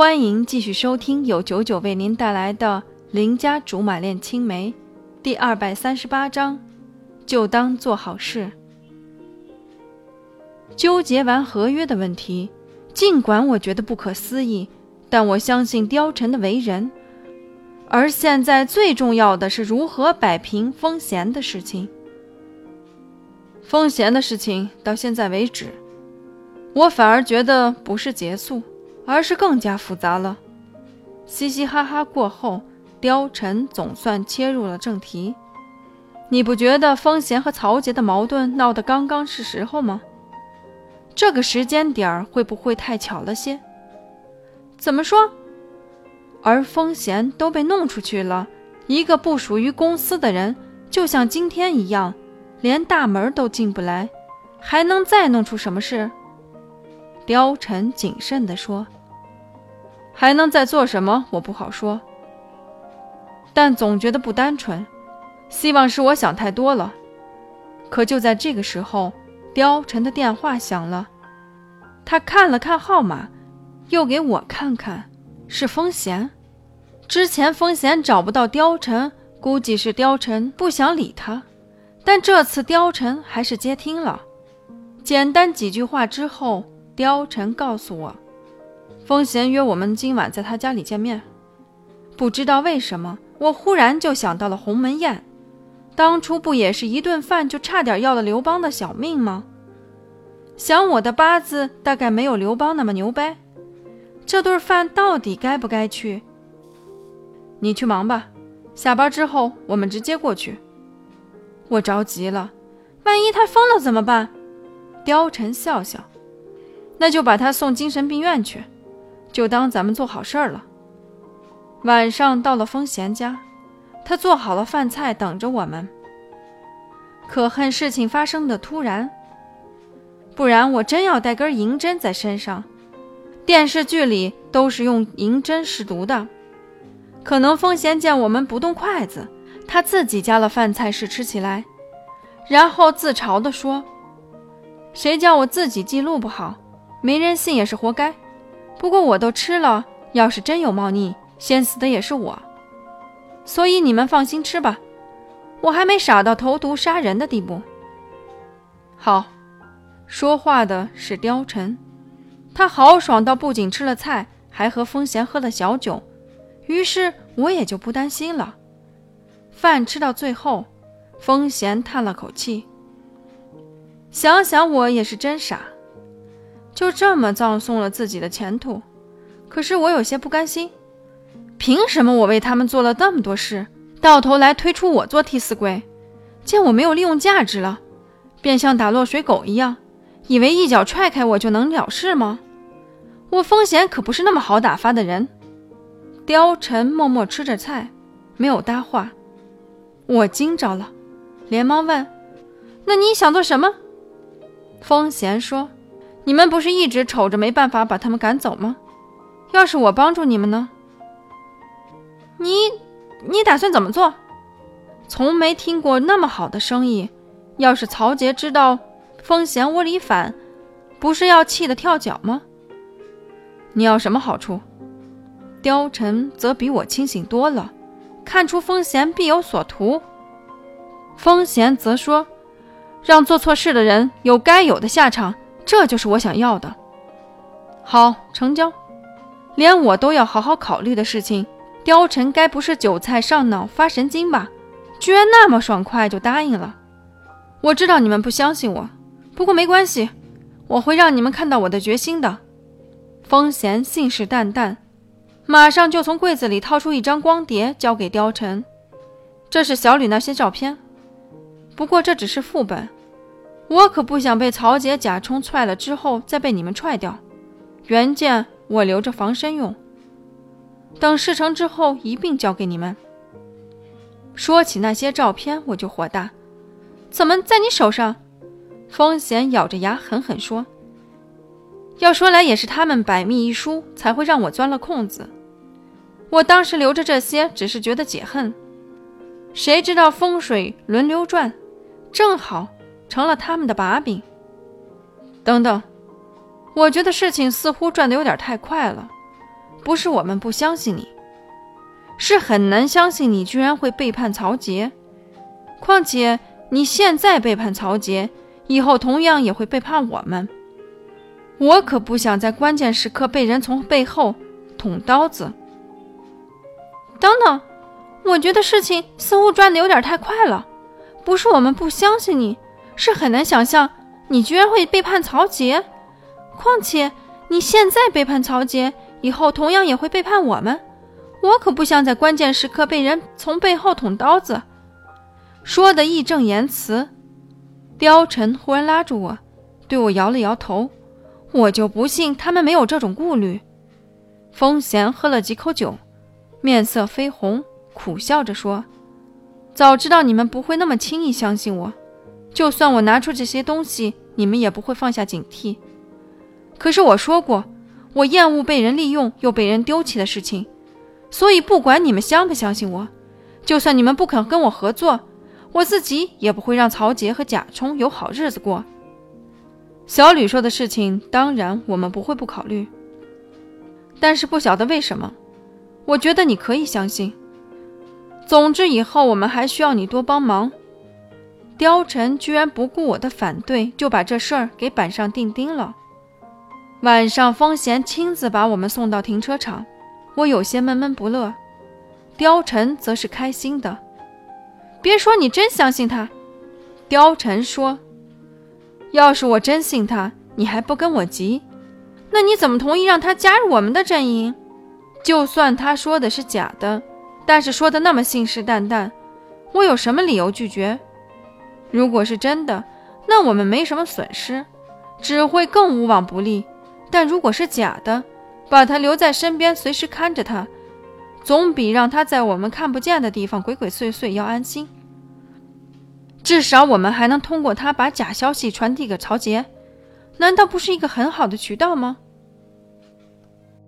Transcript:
欢迎继续收听由九九为您带来的《邻家竹马恋青梅》第二百三十八章，就当做好事。纠结完合约的问题，尽管我觉得不可思议，但我相信貂蝉的为人。而现在最重要的是如何摆平风贤的事情。风贤的事情到现在为止，我反而觉得不是结束，而是更加复杂了。嘻嘻哈哈过后，貂蝉总算切入了正题。你不觉得风贤和曹杰的矛盾闹得刚刚是时候吗？这个时间点儿会不会太巧了些？怎么说？而风贤都被弄出去了，一个不属于公司的人，就像今天一样，连大门都进不来，还能再弄出什么事？貂蝉谨慎地说：“还能再做什么？我不好说，但总觉得不单纯。希望是我想太多了。”可就在这个时候，貂蝉的电话响了，他看了看号码，又给我看看。是风贤，之前风贤找不到貂蝉，估计是貂蝉不想理他，但这次貂蝉还是接听了。简单几句话之后，貂蝉告诉我，风贤约我们今晚在他家里见面。不知道为什么，我忽然就想到了鸿门宴，当初不也是一顿饭就差点要了刘邦的小命吗？想我的八字大概没有刘邦那么牛掰。这顿饭到底该不该去？你去忙吧，下班之后我们直接过去。我着急了，万一他疯了怎么办？貂蝉笑笑，那就把他送精神病院去，就当咱们做好事儿了。晚上到了风贤家，他做好了饭菜等着我们。可恨事情发生的突然，不然我真要带根银针在身上。电视剧里都是用银针试毒的，可能风贤见我们不动筷子，他自己夹了饭菜试吃起来，然后自嘲地说：“谁叫我自己记录不好，没人信也是活该。不过我都吃了，要是真有猫腻，先死的也是我。所以你们放心吃吧，我还没傻到投毒杀人的地步。”好，说话的是貂蝉。他豪爽到不仅吃了菜，还和风贤喝了小酒，于是我也就不担心了。饭吃到最后，风贤叹了口气，想想我也是真傻，就这么葬送了自己的前途。可是我有些不甘心，凭什么我为他们做了那么多事，到头来推出我做替死鬼？见我没有利用价值了，便像打落水狗一样。以为一脚踹开我就能了事吗？我风贤可不是那么好打发的人。貂蝉默默吃着菜，没有搭话。我惊着了，连忙问：“那你想做什么？”风贤说：“你们不是一直瞅着没办法把他们赶走吗？要是我帮助你们呢？你，你打算怎么做？从没听过那么好的生意。要是曹杰知道……”风贤窝里反，不是要气得跳脚吗？你要什么好处？貂蝉则比我清醒多了，看出风贤必有所图。风贤则说：“让做错事的人有该有的下场，这就是我想要的。”好，成交。连我都要好好考虑的事情，貂蝉该不是韭菜上脑发神经吧？居然那么爽快就答应了。我知道你们不相信我。不过没关系，我会让你们看到我的决心的。风贤信誓旦旦，马上就从柜子里掏出一张光碟，交给貂蝉。这是小吕那些照片，不过这只是副本。我可不想被曹杰假充踹了之后再被你们踹掉。原件我留着防身用，等事成之后一并交给你们。说起那些照片，我就火大，怎么在你手上？风贤咬着牙狠狠说：“要说来也是他们百密一疏，才会让我钻了空子。我当时留着这些，只是觉得解恨。谁知道风水轮流转，正好成了他们的把柄。等等，我觉得事情似乎转得有点太快了。不是我们不相信你，是很难相信你居然会背叛曹杰。况且你现在背叛曹杰，以后同样也会背叛我们。我可不想在关键时刻被人从背后捅刀子。等等，我觉得事情似乎转的有点太快了。不是我们不相信你，是很难想象你居然会背叛曹杰。况且你现在背叛曹杰，以后同样也会背叛我们。我可不想在关键时刻被人从背后捅刀子。说的义正言辞，貂蝉忽然拉住我，对我摇了摇头。我就不信他们没有这种顾虑。风贤喝了几口酒，面色绯红，苦笑着说：“早知道你们不会那么轻易相信我，就算我拿出这些东西，你们也不会放下警惕。可是我说过，我厌恶被人利用又被人丢弃的事情，所以不管你们相不相信我，就算你们不肯跟我合作。”我自己也不会让曹杰和贾冲有好日子过。小吕说的事情，当然我们不会不考虑。但是不晓得为什么，我觉得你可以相信。总之，以后我们还需要你多帮忙。貂蝉居然不顾我的反对，就把这事儿给板上钉钉了。晚上，风贤亲自把我们送到停车场，我有些闷闷不乐，貂蝉则是开心的。别说你真相信他，貂蝉说：“要是我真信他，你还不跟我急？那你怎么同意让他加入我们的阵营？就算他说的是假的，但是说的那么信誓旦旦，我有什么理由拒绝？如果是真的，那我们没什么损失，只会更无往不利。但如果是假的，把他留在身边，随时看着他。”总比让他在我们看不见的地方鬼鬼祟祟要安心。至少我们还能通过他把假消息传递给曹杰，难道不是一个很好的渠道吗？